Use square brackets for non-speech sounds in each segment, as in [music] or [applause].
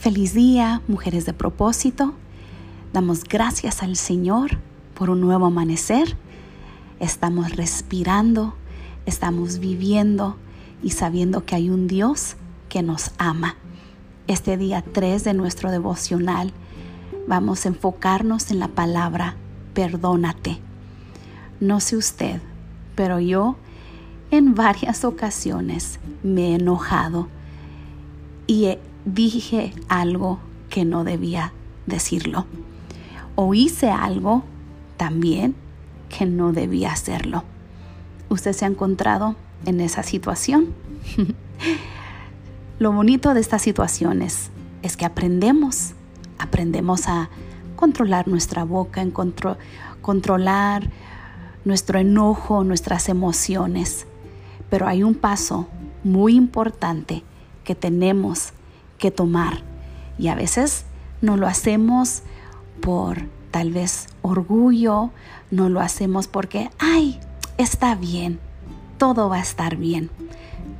Feliz día, mujeres de propósito. Damos gracias al Señor por un nuevo amanecer. Estamos respirando, estamos viviendo y sabiendo que hay un Dios que nos ama. Este día 3 de nuestro devocional vamos a enfocarnos en la palabra perdónate. No sé usted, pero yo en varias ocasiones me he enojado y he dije algo que no debía decirlo. O hice algo también que no debía hacerlo. ¿Usted se ha encontrado en esa situación? [laughs] Lo bonito de estas situaciones es que aprendemos, aprendemos a controlar nuestra boca, en controlar nuestro enojo, nuestras emociones. Pero hay un paso muy importante que tenemos que tomar. Y a veces no lo hacemos por tal vez orgullo, no lo hacemos porque, ay, está bien, todo va a estar bien.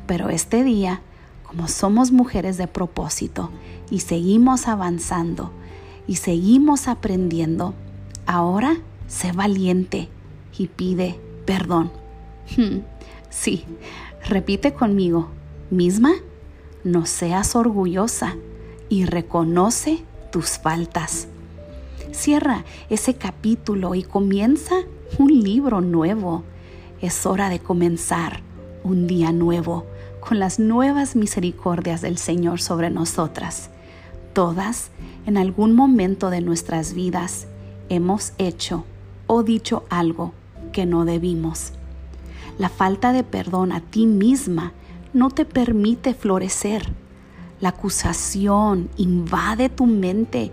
Pero este día, como somos mujeres de propósito y seguimos avanzando y seguimos aprendiendo, ahora sé valiente y pide perdón. [laughs] Sí, repite conmigo, misma no seas orgullosa y reconoce tus faltas. Cierra ese capítulo y comienza un libro nuevo. Es hora de comenzar un día nuevo con las nuevas misericordias del Señor sobre nosotras. Todas, en algún momento de nuestras vidas, hemos hecho o dicho algo que no debimos. La falta de perdón a ti misma no te permite florecer. La acusación invade tu mente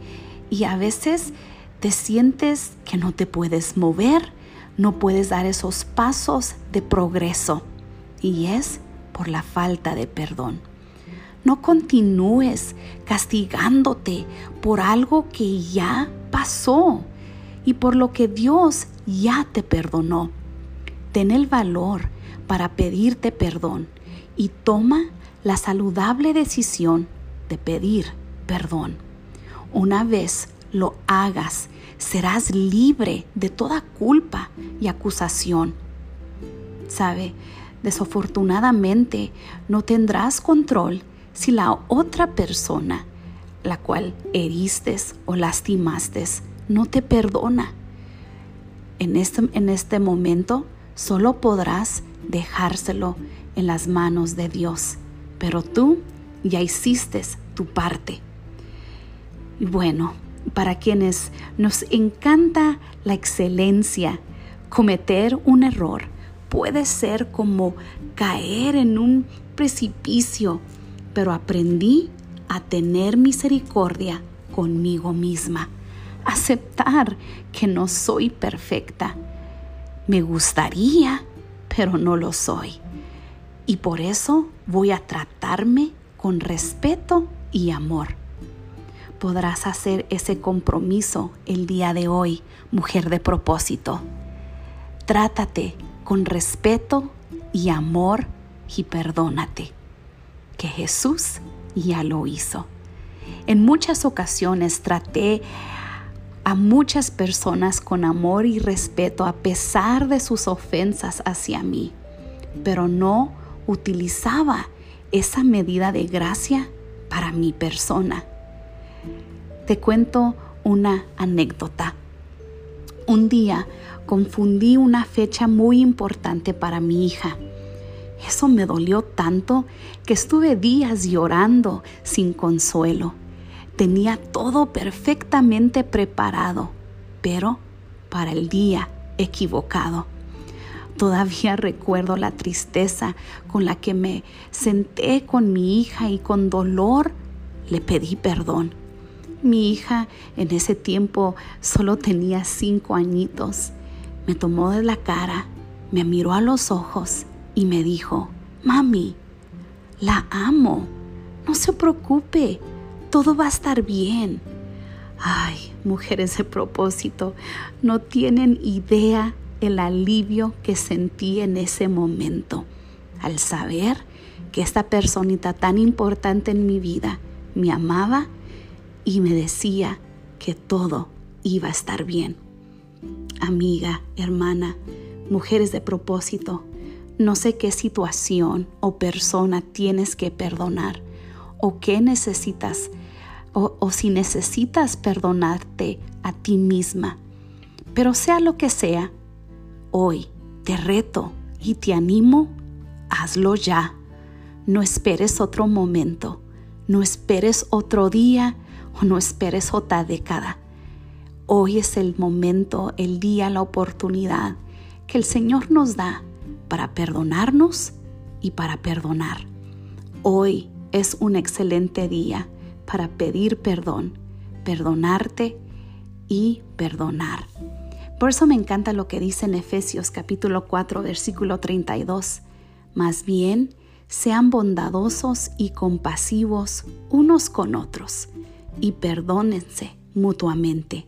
y a veces te sientes que no te puedes mover, no puedes dar esos pasos de progreso. Y es por la falta de perdón. No continúes castigándote por algo que ya pasó y por lo que Dios ya te perdonó. Ten el valor para pedirte perdón y toma la saludable decisión de pedir perdón. Una vez lo hagas, serás libre de toda culpa y acusación. ¿Sabe? Desafortunadamente no tendrás control si la otra persona, la cual heriste o lastimaste, no te perdona. En este, en este momento solo podrás dejárselo en las manos de Dios, pero tú ya hiciste tu parte. Y bueno, para quienes nos encanta la excelencia, cometer un error puede ser como caer en un precipicio, pero aprendí a tener misericordia conmigo misma, aceptar que no soy perfecta. Me gustaría, pero no lo soy y por eso voy a tratarme con respeto y amor. Podrás hacer ese compromiso el día de hoy, mujer de propósito. Trátate con respeto y amor y perdónate, que Jesús ya lo hizo. En muchas ocasiones traté a muchas personas con amor y respeto a pesar de sus ofensas hacia mí, pero no utilizaba esa medida de gracia para mi persona. Te cuento una anécdota. Un día confundí una fecha muy importante para mi hija. Eso me dolió tanto que estuve días llorando sin consuelo. Tenía todo perfectamente preparado, pero para el día equivocado. Todavía recuerdo la tristeza con la que me senté con mi hija y con dolor le pedí perdón. Mi hija en ese tiempo solo tenía cinco añitos. Me tomó de la cara, me miró a los ojos y me dijo, Mami, la amo, no se preocupe, todo va a estar bien. Ay, mujeres de propósito, no tienen idea el alivio que sentí en ese momento al saber que esta personita tan importante en mi vida me amaba y me decía que todo iba a estar bien. Amiga, hermana, mujeres de propósito, no sé qué situación o persona tienes que perdonar o qué necesitas o, si necesitas perdonarte a ti misma. Pero sea lo que sea, hoy te reto y te animo, hazlo ya. No esperes otro momento, no esperes otro día o no esperes otra década. Hoy es el momento, el día, la oportunidad que el Señor nos da para perdonarnos y para perdonar. Hoy es un excelente día para pedir perdón, perdonarte y perdonar. Por eso me encanta lo que dice en Efesios capítulo 4 versículo 32. Más bien, sean bondadosos y compasivos unos con otros y perdónense mutuamente,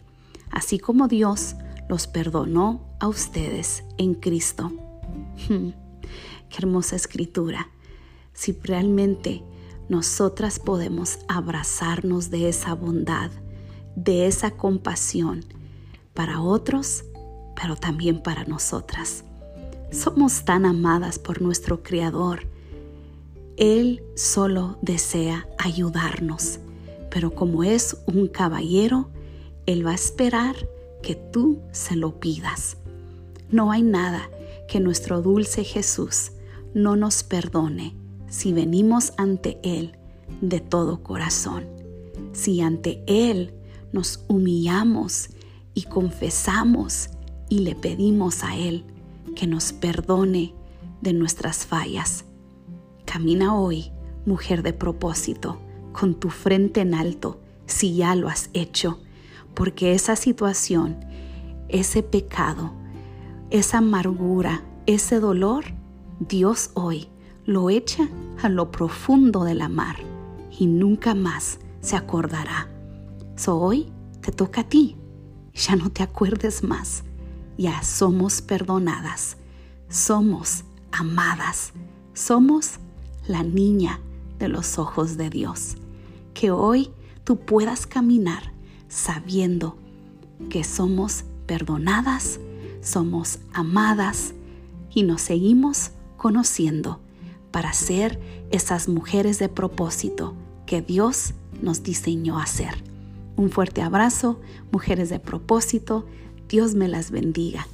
así como Dios los perdonó a ustedes en Cristo. [laughs] Qué hermosa escritura. Si realmente nosotras podemos abrazarnos de esa bondad, de esa compasión para otros, pero también para nosotras. Somos tan amadas por nuestro Creador. Él solo desea ayudarnos, pero como es un caballero, Él va a esperar que tú se lo pidas. No hay nada que nuestro dulce Jesús no nos perdone si venimos ante Él de todo corazón, si ante Él nos humillamos y confesamos y le pedimos a Él que nos perdone de nuestras fallas. Camina hoy, mujer de propósito, con tu frente en alto, si ya lo has hecho, porque esa situación, ese pecado, esa amargura, ese dolor, Dios hoy lo echa a lo profundo de la mar y nunca más se acordará. So hoy te toca a ti, ya no te acuerdes más. Ya somos perdonadas, somos amadas, somos la niña de los ojos de Dios. Que hoy tú puedas caminar sabiendo que somos perdonadas, somos amadas y nos seguimos conociendo para ser esas mujeres de propósito que Dios nos diseñó a ser. Un fuerte abrazo, mujeres de propósito. Dios me las bendiga.